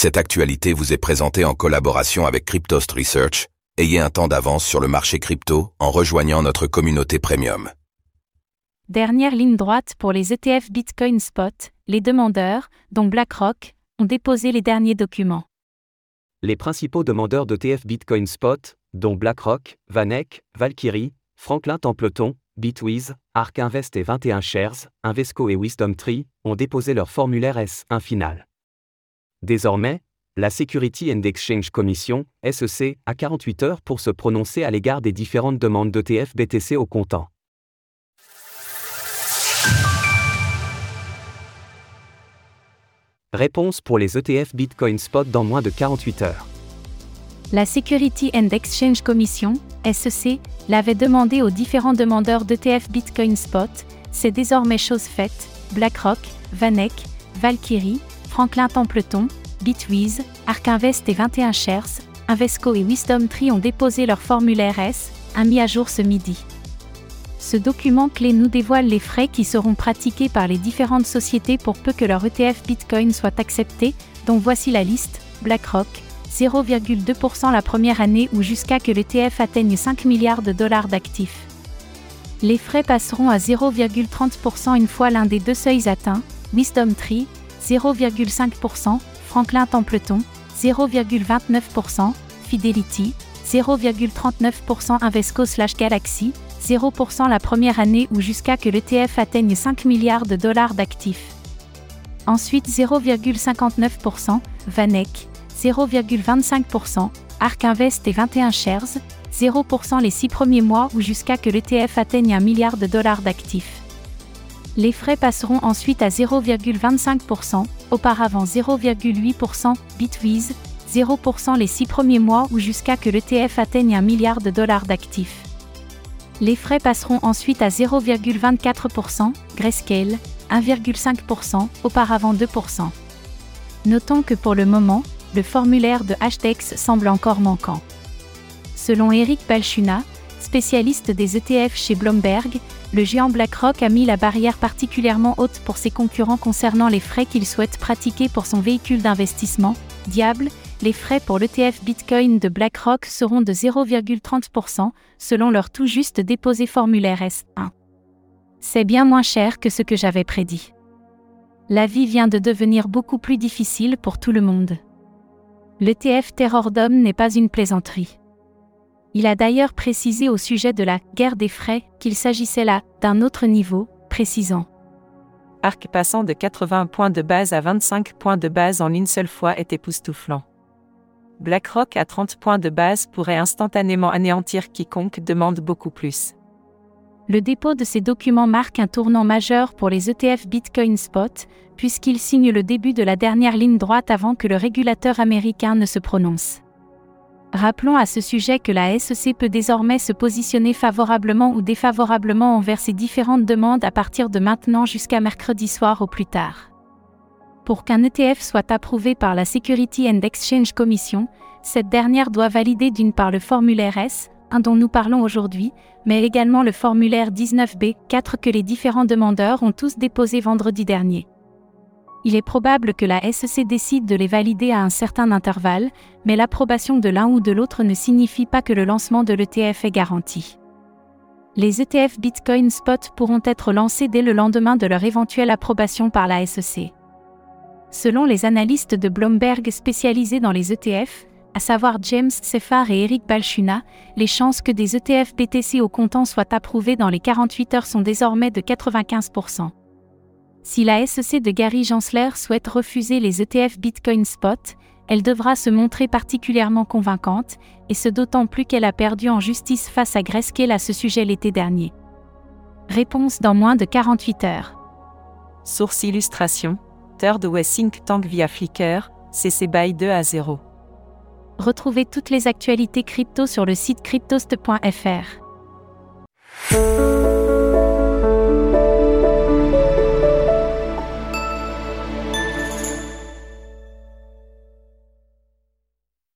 Cette actualité vous est présentée en collaboration avec Cryptost Research. Ayez un temps d'avance sur le marché crypto en rejoignant notre communauté premium. Dernière ligne droite pour les ETF Bitcoin Spot, les demandeurs, dont BlackRock, ont déposé les derniers documents. Les principaux demandeurs d'ETF Bitcoin Spot, dont BlackRock, Vanek, Valkyrie, Franklin Templeton, Bitwiz, Ark Invest et 21 Shares, Invesco et Wisdom Tree, ont déposé leur formulaire S1 final. Désormais, la Security and Exchange Commission, SEC, a 48 heures pour se prononcer à l'égard des différentes demandes d'ETF BTC au comptant. Réponse pour les ETF Bitcoin Spot dans moins de 48 heures. La Security and Exchange Commission, SEC, l'avait demandé aux différents demandeurs d'ETF Bitcoin Spot, c'est désormais chose faite, BlackRock, Vanek, Valkyrie, Franklin Templeton, Bitwiz, Ark Invest et 21 Shares, Invesco et Wisdom Tree ont déposé leur formulaire S, un mis à jour ce midi. Ce document clé nous dévoile les frais qui seront pratiqués par les différentes sociétés pour peu que leur ETF Bitcoin soit accepté, dont voici la liste BlackRock, 0,2% la première année ou jusqu'à que l'ETF atteigne 5 milliards de dollars d'actifs. Les frais passeront à 0,30% une fois l'un des deux seuils atteints, Wisdom Tree, 0,5%, Franklin Templeton, 0,29%, Fidelity, 0,39% Invesco slash Galaxy, 0% la première année ou jusqu'à que l'ETF atteigne 5 milliards de dollars d'actifs. Ensuite 0,59%, Vanek, 0,25%, Ark Invest et 21 Shares, 0% les 6 premiers mois ou jusqu'à que l'ETF atteigne 1 milliard de dollars d'actifs. Les frais passeront ensuite à 0,25%, auparavant 0,8%, Bitwiz, 0% les 6 premiers mois ou jusqu'à que l'ETF atteigne 1 milliard de dollars d'actifs. Les frais passeront ensuite à 0,24%, Grayscale, 1,5%, auparavant 2%. Notons que pour le moment, le formulaire de Hashdex semble encore manquant. Selon Eric Balchuna, spécialiste des ETF chez Bloomberg, le géant BlackRock a mis la barrière particulièrement haute pour ses concurrents concernant les frais qu'il souhaite pratiquer pour son véhicule d'investissement, Diable, les frais pour l'ETF Bitcoin de BlackRock seront de 0,30% selon leur tout juste déposé formulaire S1. C'est bien moins cher que ce que j'avais prédit. La vie vient de devenir beaucoup plus difficile pour tout le monde. L'ETF Terrordom n'est pas une plaisanterie. Il a d'ailleurs précisé au sujet de la guerre des frais qu'il s'agissait là d'un autre niveau, précisant. Arc passant de 80 points de base à 25 points de base en une seule fois est époustouflant. BlackRock à 30 points de base pourrait instantanément anéantir quiconque demande beaucoup plus. Le dépôt de ces documents marque un tournant majeur pour les ETF Bitcoin Spot, puisqu'il signe le début de la dernière ligne droite avant que le régulateur américain ne se prononce. Rappelons à ce sujet que la SEC peut désormais se positionner favorablement ou défavorablement envers ces différentes demandes à partir de maintenant jusqu'à mercredi soir au plus tard. Pour qu'un ETF soit approuvé par la Security and Exchange Commission, cette dernière doit valider d'une part le formulaire S, un dont nous parlons aujourd'hui, mais également le formulaire 19B, 4 que les différents demandeurs ont tous déposé vendredi dernier il est probable que la SEC décide de les valider à un certain intervalle, mais l'approbation de l'un ou de l'autre ne signifie pas que le lancement de l'ETF est garanti. Les ETF Bitcoin Spot pourront être lancés dès le lendemain de leur éventuelle approbation par la SEC. Selon les analystes de Bloomberg spécialisés dans les ETF, à savoir James Seffar et Eric Balchuna, les chances que des ETF BTC au comptant soient approuvés dans les 48 heures sont désormais de 95%. Si la SEC de Gary Gensler souhaite refuser les ETF Bitcoin Spot, elle devra se montrer particulièrement convaincante, et ce d'autant plus qu'elle a perdu en justice face à Grayscale à ce sujet l'été dernier. Réponse dans moins de 48 heures. Source illustration Third Way Think Tank via Flickr, CC BY 2 à 0. Retrouvez toutes les actualités crypto sur le site cryptost.fr.